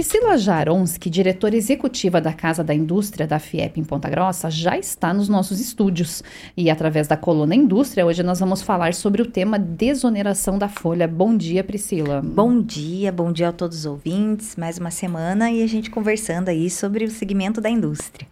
Priscila Jaronski, diretora executiva da Casa da Indústria da FIEP em Ponta Grossa, já está nos nossos estúdios. E através da coluna Indústria, hoje nós vamos falar sobre o tema desoneração da folha. Bom dia, Priscila. Bom dia, bom dia a todos os ouvintes. Mais uma semana e a gente conversando aí sobre o segmento da indústria.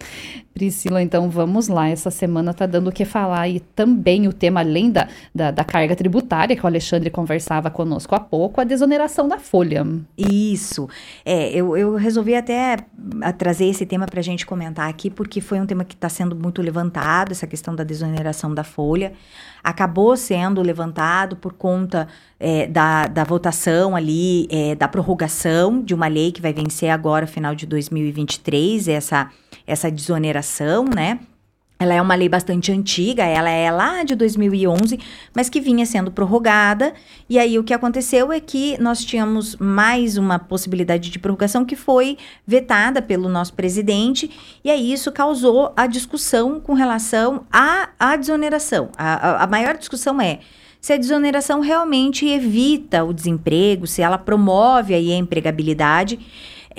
Priscila, então vamos lá. Essa semana está dando o que falar e também o tema, além da, da, da carga tributária, que o Alexandre conversava conosco há pouco, a desoneração da folha. Isso. É, eu, eu resolvi até a, trazer esse tema para a gente comentar aqui, porque foi um tema que está sendo muito levantado, essa questão da desoneração da folha. Acabou sendo levantado por conta é, da, da votação ali, é, da prorrogação de uma lei que vai vencer agora, final de 2023, essa, essa desoneração, né? Ela é uma lei bastante antiga, ela é lá de 2011, mas que vinha sendo prorrogada. E aí o que aconteceu é que nós tínhamos mais uma possibilidade de prorrogação que foi vetada pelo nosso presidente, e aí isso causou a discussão com relação à, à desoneração. A, a, a maior discussão é se a desoneração realmente evita o desemprego, se ela promove aí a empregabilidade.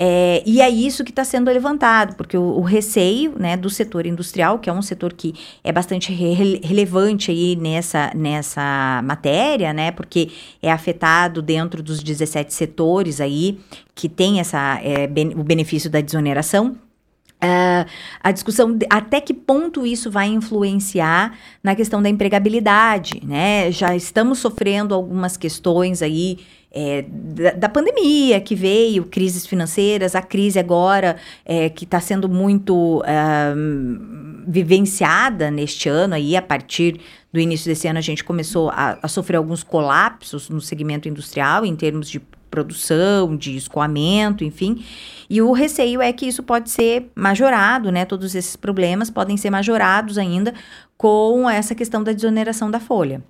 É, e é isso que está sendo levantado, porque o, o, receio né, do setor industrial, que é um setor que é bastante re relevante aí nessa, nessa matéria, né, porque é afetado dentro dos 17 setores aí que tem essa, é, ben o benefício da desoneração. Uh, a discussão de até que ponto isso vai influenciar na questão da empregabilidade, né? Já estamos sofrendo algumas questões aí é, da, da, pandemia que veio, crises financeiras, a crise agora é, que está sendo muito vivenciada neste ano aí, a partir do início desse ano a gente começou a, a sofrer alguns colapsos no segmento industrial em termos de produção, de escoamento, enfim. E o receio é que isso pode ser majorado, né? Todos esses problemas podem ser majorados ainda com essa questão da desoneração da folha.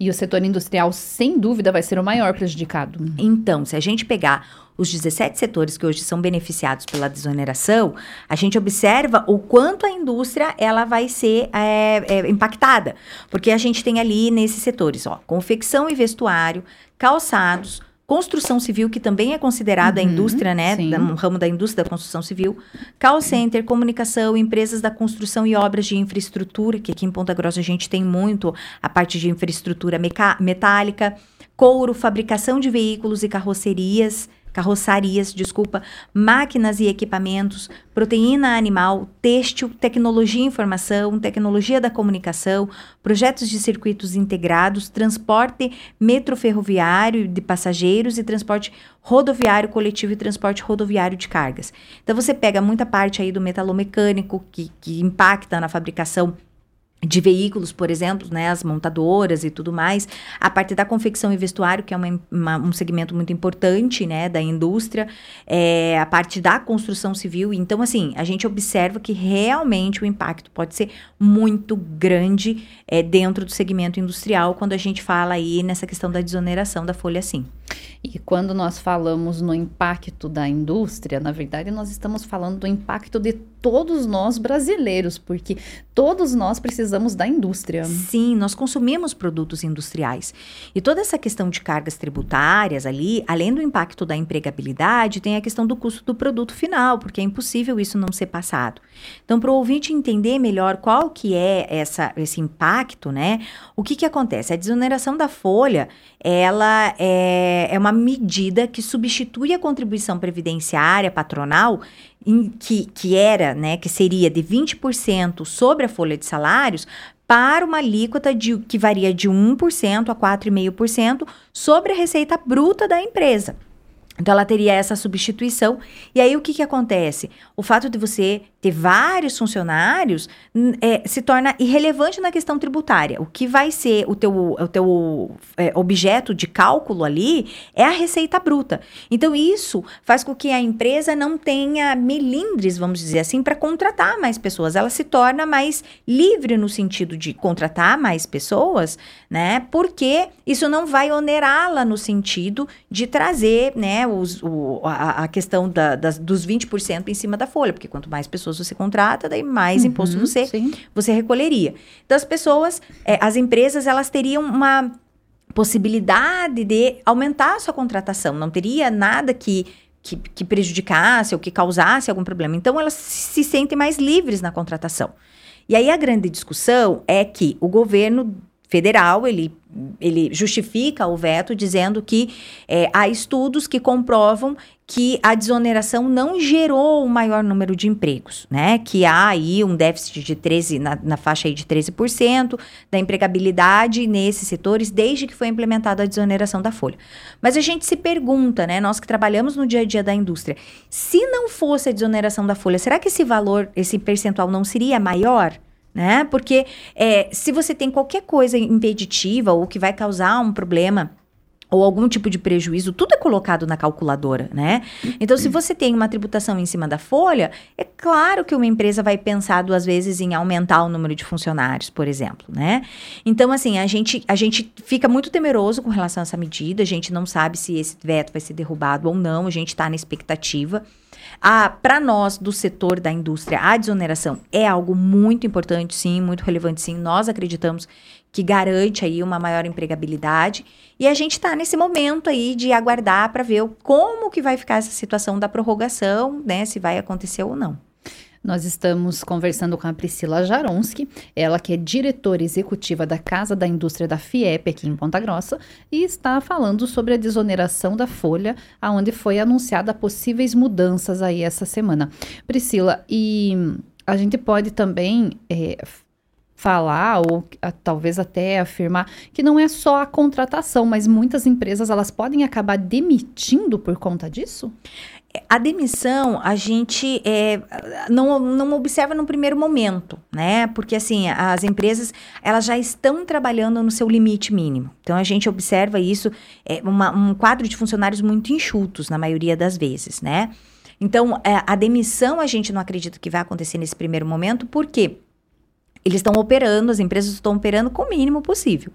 E o setor industrial, sem dúvida, vai ser o maior prejudicado. Então, se a gente pegar os 17 setores que hoje são beneficiados pela desoneração, a gente observa o quanto a indústria ela vai ser é, é, impactada. Porque a gente tem ali nesses setores, ó, confecção e vestuário, calçados, construção civil, que também é considerada uhum, a indústria, né? No ramo da indústria da construção civil. Call center, comunicação, empresas da construção e obras de infraestrutura, que aqui em Ponta Grossa a gente tem muito a parte de infraestrutura metálica, couro, fabricação de veículos e carrocerias, carroçarias, desculpa, máquinas e equipamentos, proteína animal, têxtil, tecnologia e informação, tecnologia da comunicação, projetos de circuitos integrados, transporte metroferroviário de passageiros e transporte rodoviário coletivo e transporte rodoviário de cargas. Então você pega muita parte aí do metalomecânico que, que impacta na fabricação de veículos, por exemplo, né, as montadoras e tudo mais, a parte da confecção e vestuário, que é uma, uma, um segmento muito importante, né, da indústria, é, a parte da construção civil, então, assim, a gente observa que realmente o impacto pode ser muito grande é, dentro do segmento industrial, quando a gente fala aí nessa questão da desoneração da folha sim. E quando nós falamos no impacto da indústria, na verdade, nós estamos falando do impacto de todos nós brasileiros, porque todos nós precisamos da indústria. Sim, nós consumimos produtos industriais. E toda essa questão de cargas tributárias ali, além do impacto da empregabilidade, tem a questão do custo do produto final, porque é impossível isso não ser passado. Então, para o ouvinte entender melhor qual que é essa, esse impacto, né? O que que acontece? A desoneração da folha, ela é, é uma medida que substitui a contribuição previdenciária patronal em, que, que era, né, que seria de 20% sobre a folha de salários para uma alíquota de, que varia de 1% a 4,5% sobre a receita bruta da empresa. Então, ela teria essa substituição. E aí, o que, que acontece? O fato de você ter vários funcionários é, se torna irrelevante na questão tributária. O que vai ser o teu, o teu é, objeto de cálculo ali é a receita bruta. Então, isso faz com que a empresa não tenha melindres, vamos dizer assim, para contratar mais pessoas. Ela se torna mais livre no sentido de contratar mais pessoas, né? Porque isso não vai onerá-la no sentido de trazer, né, os, o, a, a questão da, das, dos 20% em cima da folha, porque quanto mais pessoas pessoas você contrata, daí mais uhum, imposto você, você recolheria. Então, as pessoas, é, as empresas, elas teriam uma possibilidade de aumentar a sua contratação. Não teria nada que que, que prejudicasse ou que causasse algum problema. Então, elas se sentem mais livres na contratação. E aí a grande discussão é que o governo federal, ele, ele justifica o veto dizendo que é, há estudos que comprovam que a desoneração não gerou um maior número de empregos, né? Que há aí um déficit de 13, na, na faixa aí de 13% da empregabilidade nesses setores desde que foi implementada a desoneração da folha. Mas a gente se pergunta, né? Nós que trabalhamos no dia a dia da indústria, se não fosse a desoneração da folha, será que esse valor, esse percentual não seria maior? né? Porque é, se você tem qualquer coisa impeditiva ou que vai causar um problema ou algum tipo de prejuízo, tudo é colocado na calculadora, né? Então, se você tem uma tributação em cima da folha, é claro que uma empresa vai pensar duas vezes em aumentar o número de funcionários, por exemplo, né? Então, assim, a gente, a gente fica muito temeroso com relação a essa medida, a gente não sabe se esse veto vai ser derrubado ou não, a gente está na expectativa. Ah, para nós do setor da indústria, a desoneração é algo muito importante, sim, muito relevante, sim. Nós acreditamos que garante aí uma maior empregabilidade. E a gente está nesse momento aí de aguardar para ver como que vai ficar essa situação da prorrogação, né? Se vai acontecer ou não. Nós estamos conversando com a Priscila Jaronski, ela que é diretora executiva da Casa da Indústria da FIEP aqui em Ponta Grossa e está falando sobre a desoneração da folha, aonde foi anunciada possíveis mudanças aí essa semana. Priscila, e a gente pode também é, falar ou a, talvez até afirmar que não é só a contratação, mas muitas empresas elas podem acabar demitindo por conta disso? A demissão a gente é, não, não observa no primeiro momento, né? Porque assim, as empresas elas já estão trabalhando no seu limite mínimo. Então a gente observa isso, é, uma, um quadro de funcionários muito enxutos na maioria das vezes, né? Então é, a demissão a gente não acredita que vai acontecer nesse primeiro momento, porque eles estão operando, as empresas estão operando com o mínimo possível.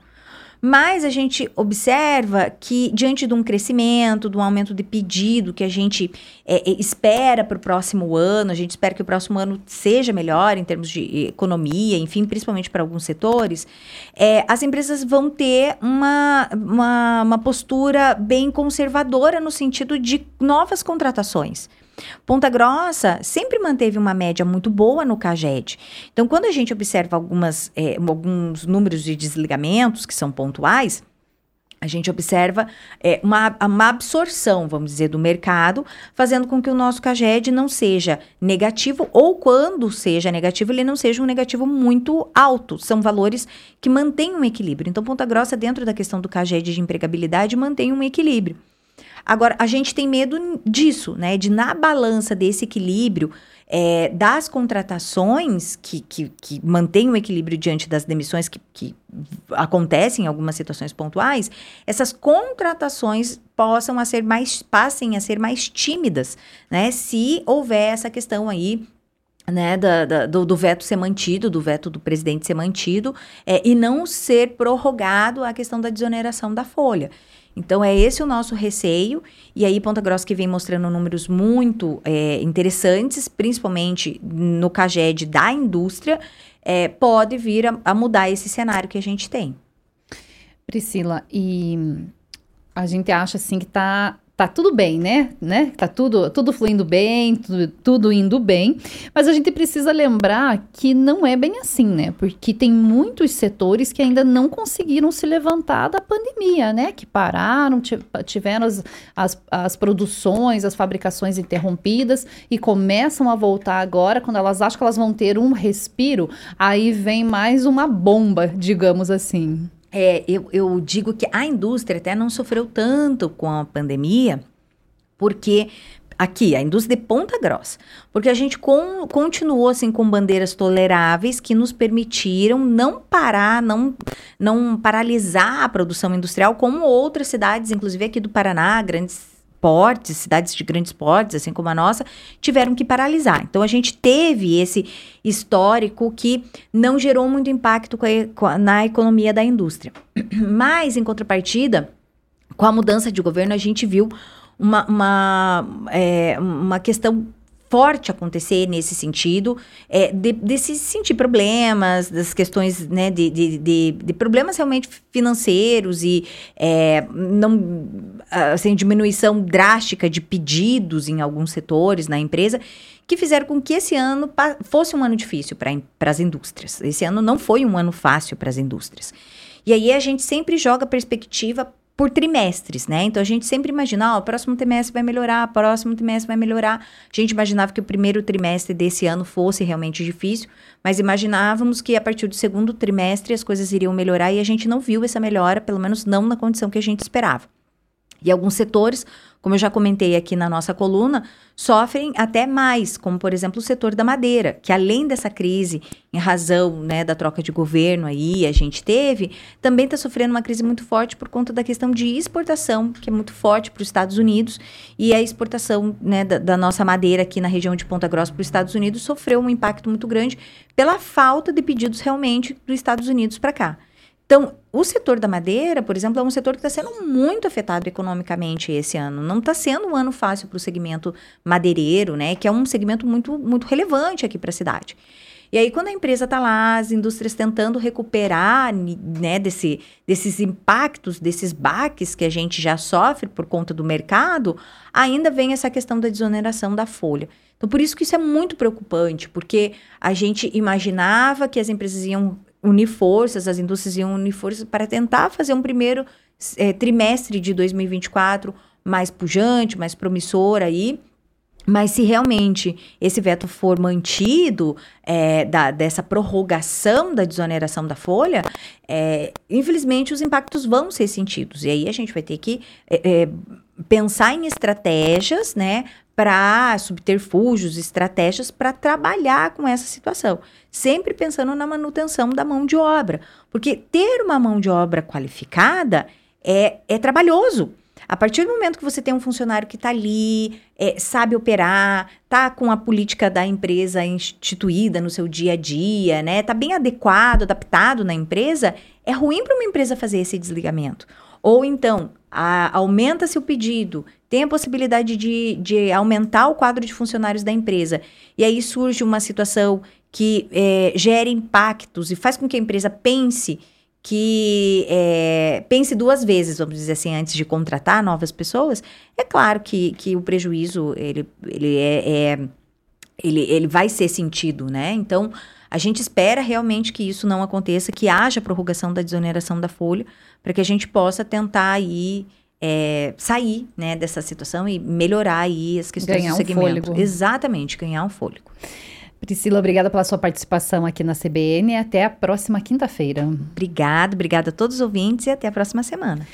Mas a gente observa que, diante de um crescimento, de um aumento de pedido que a gente é, é espera para o próximo ano, a gente espera que o próximo ano seja melhor em termos de economia, enfim, principalmente para alguns setores, é, as empresas vão ter uma, uma, uma postura bem conservadora no sentido de novas contratações. Ponta Grossa sempre manteve uma média muito boa no CAGED. Então, quando a gente observa algumas, é, alguns números de desligamentos que são pontuais, a gente observa é, uma, uma, absorção, vamos dizer, do mercado, fazendo com que o nosso CAGED não seja negativo, ou quando seja negativo, ele não seja um negativo muito alto. São valores que mantêm um equilíbrio. Então, Ponta Grossa, dentro da questão do CAGED de empregabilidade, mantém um equilíbrio. Agora, a gente tem medo disso, né? De na balança desse equilíbrio é, das contratações que, que, que mantêm o equilíbrio diante das demissões que, que acontecem em algumas situações pontuais, essas contratações possam a ser mais, passem a ser mais tímidas, né? Se houver essa questão aí né, da, da, do, do, veto ser mantido, do veto do presidente ser mantido, é, e não ser prorrogado a questão da desoneração da folha. Então, é esse o nosso receio. E aí, Ponta Grossa que vem mostrando números muito é, interessantes, principalmente no CAGED da indústria, é, pode vir a, a mudar esse cenário que a gente tem. Priscila, e a gente acha assim que está tá tudo bem, né? né? Tá tudo, tudo fluindo bem, tudo, tudo indo bem, mas a gente precisa lembrar que não é bem assim, né? Porque tem muitos setores que ainda não conseguiram se levantar da pandemia, né? Que pararam, tiveram as, as, as produções, as fabricações interrompidas e começam a voltar agora, quando elas acham que elas vão ter um respiro, aí vem mais uma bomba, digamos assim. É, eu, eu digo que a indústria até não sofreu tanto com a pandemia, porque aqui, a indústria de ponta grossa, porque a gente com, continuou assim com bandeiras toleráveis que nos permitiram não parar, não, não paralisar a produção industrial, como outras cidades, inclusive aqui do Paraná, grandes portes, cidades de grandes portes, assim como a nossa, tiveram que paralisar. Então a gente teve esse histórico que não gerou muito impacto na economia da indústria. Mas, em contrapartida, com a mudança de governo, a gente viu uma, uma, é, uma questão forte acontecer nesse sentido, é, de, de se sentir problemas, das questões né, de, de, de, de problemas realmente financeiros e é, não, assim, diminuição drástica de pedidos em alguns setores na empresa, que fizeram com que esse ano fosse um ano difícil para as indústrias. Esse ano não foi um ano fácil para as indústrias. E aí a gente sempre joga perspectiva por trimestres, né? Então a gente sempre imagina, ó, oh, o próximo trimestre vai melhorar, o próximo trimestre vai melhorar. A gente imaginava que o primeiro trimestre desse ano fosse realmente difícil, mas imaginávamos que a partir do segundo trimestre as coisas iriam melhorar e a gente não viu essa melhora, pelo menos não na condição que a gente esperava. E alguns setores, como eu já comentei aqui na nossa coluna, sofrem até mais, como por exemplo o setor da madeira, que além dessa crise, em razão né, da troca de governo aí a gente teve, também está sofrendo uma crise muito forte por conta da questão de exportação, que é muito forte para os Estados Unidos, e a exportação né, da, da nossa madeira aqui na região de Ponta Grossa para os Estados Unidos sofreu um impacto muito grande pela falta de pedidos realmente dos Estados Unidos para cá. Então, o setor da madeira, por exemplo, é um setor que está sendo muito afetado economicamente esse ano. Não está sendo um ano fácil para o segmento madeireiro, né? Que é um segmento muito, muito relevante aqui para a cidade. E aí, quando a empresa está lá, as indústrias tentando recuperar né, desse, desses impactos, desses baques que a gente já sofre por conta do mercado, ainda vem essa questão da desoneração da folha. Então, por isso que isso é muito preocupante, porque a gente imaginava que as empresas iam unir forças, as indústrias iam unir forças para tentar fazer um primeiro é, trimestre de 2024 mais pujante, mais promissor aí. Mas se realmente esse veto for mantido, é, da, dessa prorrogação da desoneração da folha, é, infelizmente os impactos vão ser sentidos. E aí a gente vai ter que é, pensar em estratégias, né, para subterfúgios, estratégias para trabalhar com essa situação, sempre pensando na manutenção da mão de obra, porque ter uma mão de obra qualificada é, é trabalhoso. A partir do momento que você tem um funcionário que está ali, é, sabe operar, tá com a política da empresa instituída no seu dia a dia, né? Tá bem adequado, adaptado na empresa, é ruim para uma empresa fazer esse desligamento. Ou então, aumenta-se o pedido, tem a possibilidade de, de aumentar o quadro de funcionários da empresa, e aí surge uma situação que é, gera impactos e faz com que a empresa pense que é, pense duas vezes, vamos dizer assim, antes de contratar novas pessoas, é claro que, que o prejuízo ele, ele é, é ele, ele vai ser sentido, né? Então, a gente espera realmente que isso não aconteça, que haja prorrogação da desoneração da folha, para que a gente possa tentar aí é, sair né, dessa situação e melhorar aí as questões ganhar do segmento. Um fôlego. Exatamente, ganhar um fôlego. Priscila, obrigada pela sua participação aqui na CBN. Até a próxima quinta-feira. Obrigada, obrigada a todos os ouvintes e até a próxima semana.